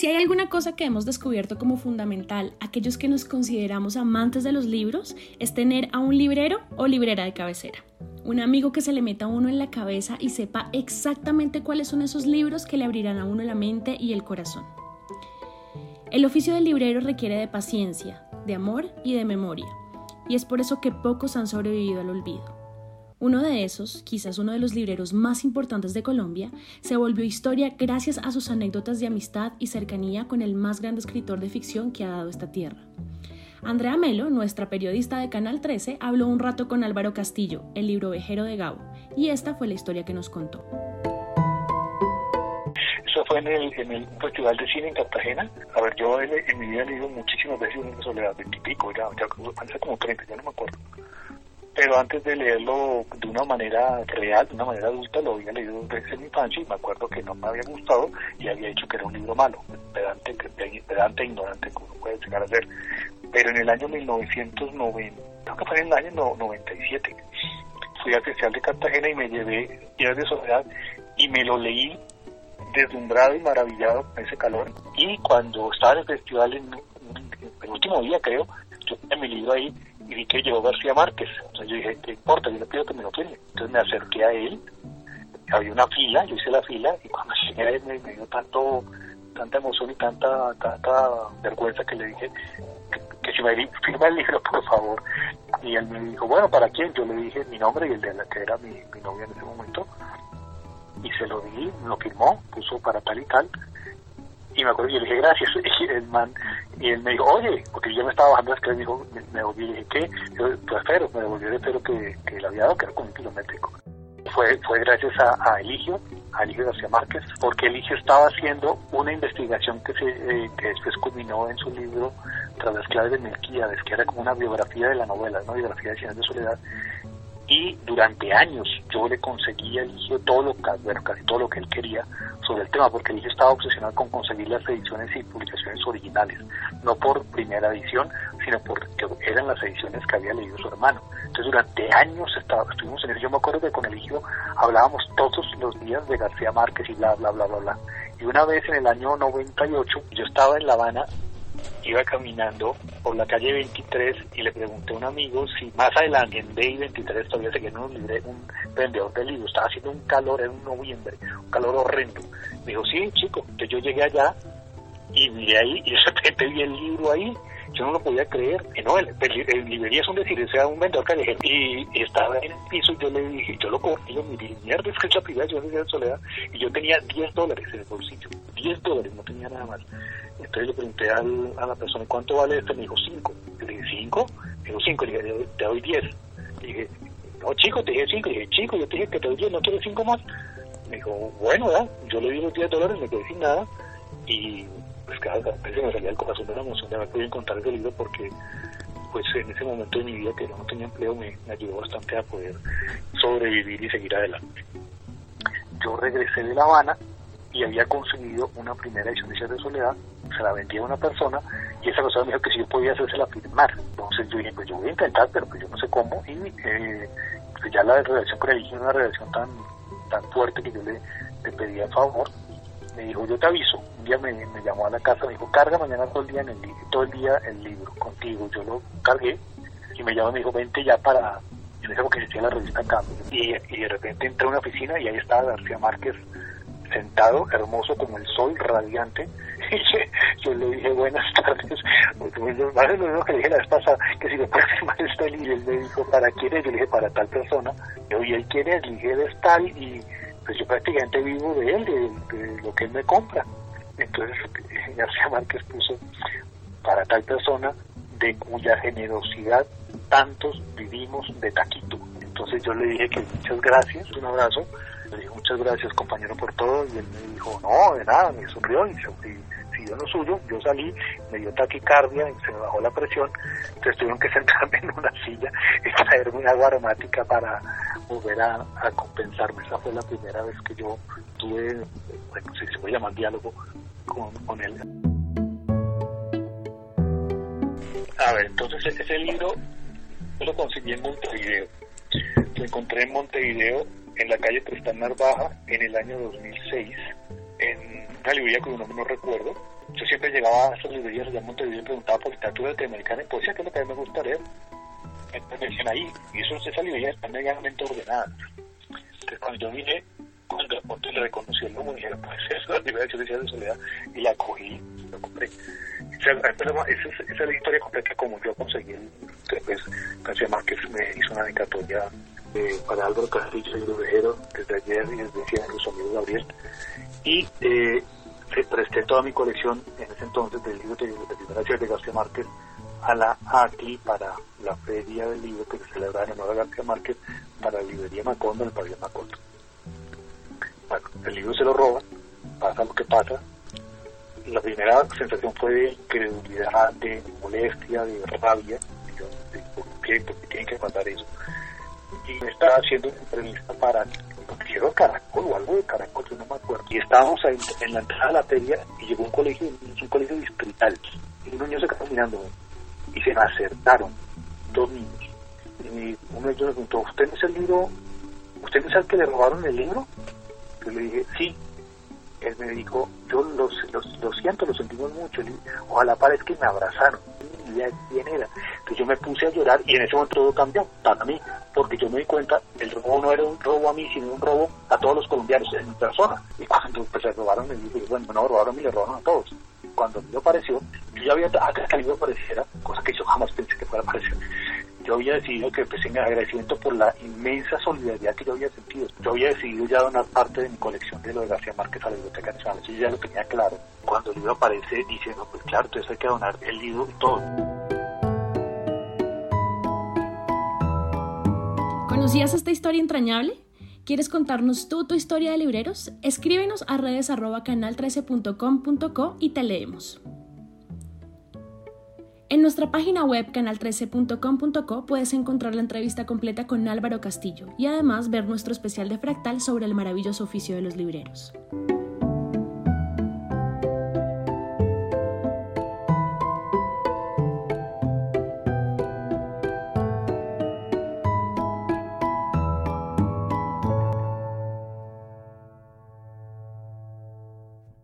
Si hay alguna cosa que hemos descubierto como fundamental, aquellos que nos consideramos amantes de los libros, es tener a un librero o librera de cabecera. Un amigo que se le meta a uno en la cabeza y sepa exactamente cuáles son esos libros que le abrirán a uno la mente y el corazón. El oficio del librero requiere de paciencia, de amor y de memoria, y es por eso que pocos han sobrevivido al olvido. Uno de esos, quizás uno de los libreros más importantes de Colombia, se volvió historia gracias a sus anécdotas de amistad y cercanía con el más grande escritor de ficción que ha dado esta tierra. Andrea Melo, nuestra periodista de Canal 13, habló un rato con Álvaro Castillo, el libro vejero de Gabo, y esta fue la historia que nos contó. Eso fue en el, Festival de Cine en Cartagena. A ver, yo en, mi vida he leído muchísimas veces una soledad, veintipico, ya, ya como 30, ya no me acuerdo pero antes de leerlo de una manera real, de una manera adulta, lo había leído desde mi infancia y me acuerdo que no me había gustado y había dicho que era un libro malo, pedante, pedante ignorante, como puede llegar a ser. Pero en el año 1990, creo que en el año 97, fui al Festival de Cartagena y me llevé Días de Soledad y me lo leí deslumbrado y maravillado con ese calor. Y cuando estaba en el festival, en, el último día creo, yo tenía mi libro ahí y vi que llegó García Márquez. Entonces yo dije, ¿qué importa? Yo le pido que me lo firme. Entonces me acerqué a él, había una fila, yo hice la fila y cuando llegué él me, dio tanto, tanta emoción y tanta, tanta vergüenza que le dije que, si me firma el libro, por favor. Y él me dijo, bueno, ¿para quién? Yo le dije mi nombre y el de la que era mi, mi novia en ese momento. Y se lo di, lo firmó, puso para tal y tal y me acuerdo, y le dije, gracias, y el man, y él me dijo, oye, porque yo me estaba bajando es que me dijo, me, me y le dije, ¿qué? Yo, espero, me devolvió el espero que, que le había dado, que era como un kilométrico. Fue, fue gracias a, Eligio, a Eligio García Márquez, porque Eligio estaba haciendo una investigación que, se, eh, que después culminó en su libro Tras las claves de Melquíades, que era como una biografía de la novela, una biografía de Cien de Soledad, y durante años yo le conseguía a Eligio todo lo, bueno, casi todo lo que él quería sobre el tema, porque Eligio estaba obsesionado con conseguir las ediciones y publicaciones originales, no por primera edición, sino porque eran las ediciones que había leído su hermano. Entonces durante años estaba, estuvimos en eso, yo me acuerdo que con Eligio hablábamos todos los días de García Márquez y bla, bla, bla, bla, bla. Y una vez en el año 98, yo estaba en La Habana iba caminando por la calle 23 y le pregunté a un amigo si más adelante en DI 23 todavía seguía un, libre, un vendedor de libros, estaba haciendo un calor, en noviembre, un calor horrendo. Me dijo, sí, chico, entonces yo llegué allá y miré ahí y de repente vi el libro ahí yo no lo podía creer. Y no, el, el, librería es un decir, sea un vendedor callejero. Y, estaba en el piso y yo le dije, yo lo cogí, yo miré, mierda, es que chapida, yo soy de soledad. Y yo tenía 10 dólares en el bolsillo, 10 dólares, no tenía nada más. Entonces le pregunté al, a la persona, ¿cuánto vale esto? Me dijo, 5. Le dije, ¿5? Me dijo, 5. Le dije, te doy 10. Le dije, no, chico, te dije 5. Le dije, chico, yo te dije que te doy 10, ¿no quieres 5 más? Me dijo, bueno, ¿verdad? Yo le di los 10 dólares, me quedé sin nada. Y pues cada vez me salía el corazón de la emoción de haber podido encontrar ese libro porque pues en ese momento de mi vida que no tenía empleo me, ayudó bastante a poder sobrevivir y seguir adelante. Yo regresé de La Habana y había conseguido una primera edición de de Soledad, se la vendía a una persona y esa persona me dijo que si yo podía hacérsela firmar. Entonces yo dije, pues yo voy a intentar, pero pues yo no sé cómo. Y eh, pues ya la relación con él una relación tan, tan fuerte que yo le, le pedía el favor me dijo, yo te aviso. Un día me, llamó a la casa, me dijo, carga mañana todo el día en el todo el día el libro contigo. Yo lo cargué y me llamó y me dijo, vente ya para, en esa que existía la revista Cambio. Y, y de repente entré a una oficina y ahí estaba García Márquez sentado, hermoso como el sol, radiante. Y yo le dije, buenas tardes. Pues, pues, lo mismo que le dije la vez pasada, que si me puede firmar esta y él me dijo, ¿para quién es? Yo le dije, para tal persona. Yo, ¿y él quién es? Le dije, es tal y pues yo prácticamente vivo de él, de, lo que él me compra. Entonces García Márquez puso para tal persona de cuya generosidad tantos vivimos de taquito. Entonces yo le dije que muchas gracias, un abrazo, le dije muchas gracias compañero por todo y él me dijo no, de nada, me sonrió y, siguió lo suyo, yo salí, me dio taquicardia, y se me bajó la presión, entonces tuvieron que sentarme en una silla y traerme una agua aromática para volver a, compensarme. Esa fue la primera vez que yo tuve, bueno, si se puede llamar diálogo con, él. A ver, entonces ese libro yo lo conseguí en Montevideo. Lo encontré en Montevideo, en la calle Tristán Narvaja, en el año 2006, en una librería un nombre no recuerdo. Yo siempre llegaba a esas librerías allá Montevideo y preguntaba por literatura latinoamericana y poesía, que es lo que a mí me gusta leer. Me ahí, y eso, esa librería está medianamente ordenada. Entonces cuando yo vine, cuando pronto le reconocí el número, dije, pues eso es la yo decía de Soledad, y la cogí, la compré. Esa, es la historia completa como yo conseguí, después García Márquez me hizo una dedicatoria eh, para Álvaro Castillo y Rubejero desde ayer y desde decía su amigo Gabriel. Y eh, presté toda mi colección en ese entonces del libro de, de, de García Márquez a la ACLI para la feria del libro que se celebra en honor a García Márquez para la librería Macondo el pabellón Macondo. Bueno, el libro se lo roban, pasa lo que pasa. La primera sensación fue de incredulidad, de molestia, de rabia. Yo, de, ¿por, qué, ¿Por qué tienen que mandar eso? y me estaba haciendo una entrevista para quiero Caracol o algo de Caracol, yo no me acuerdo. Y estábamos en, en la entrada de la feria y llegó un colegio, un colegio distrital. Y un niño se quedó mirando y se me acertaron dos niños. Y uno de ellos me preguntó, ¿usted es el libro, usted es el que le robaron el libro? Yo le dije, sí. Él me dijo, yo lo siento, lo sentimos mucho. Ojalá parezca que me abrazaron idea quién era. Entonces yo me puse a llorar y en ese momento todo cambió para mí, porque yo me di cuenta, el robo no era un robo a mí, sino un robo a todos los colombianos en mi persona. Y cuando pues, se robaron, me dije, bueno, no, robaron y le robaron a todos. Cuando me apareció, yo ya había, que el libro apareciera, cosa había decidido que pues, en agradecimiento por la inmensa solidaridad que yo había sentido, yo había decidido ya donar parte de mi colección de lo de García Márquez a la Biblioteca Nacional, yo ya lo tenía claro. Cuando el libro aparece, dice, no, pues claro, entonces hay que donar el libro y todo. ¿Conocías esta historia entrañable? ¿Quieres contarnos tú tu historia de libreros? Escríbenos a redes arroba canal13.com.co y te leemos. En nuestra página web canal13.com.co puedes encontrar la entrevista completa con Álvaro Castillo y además ver nuestro especial de Fractal sobre el maravilloso oficio de los libreros.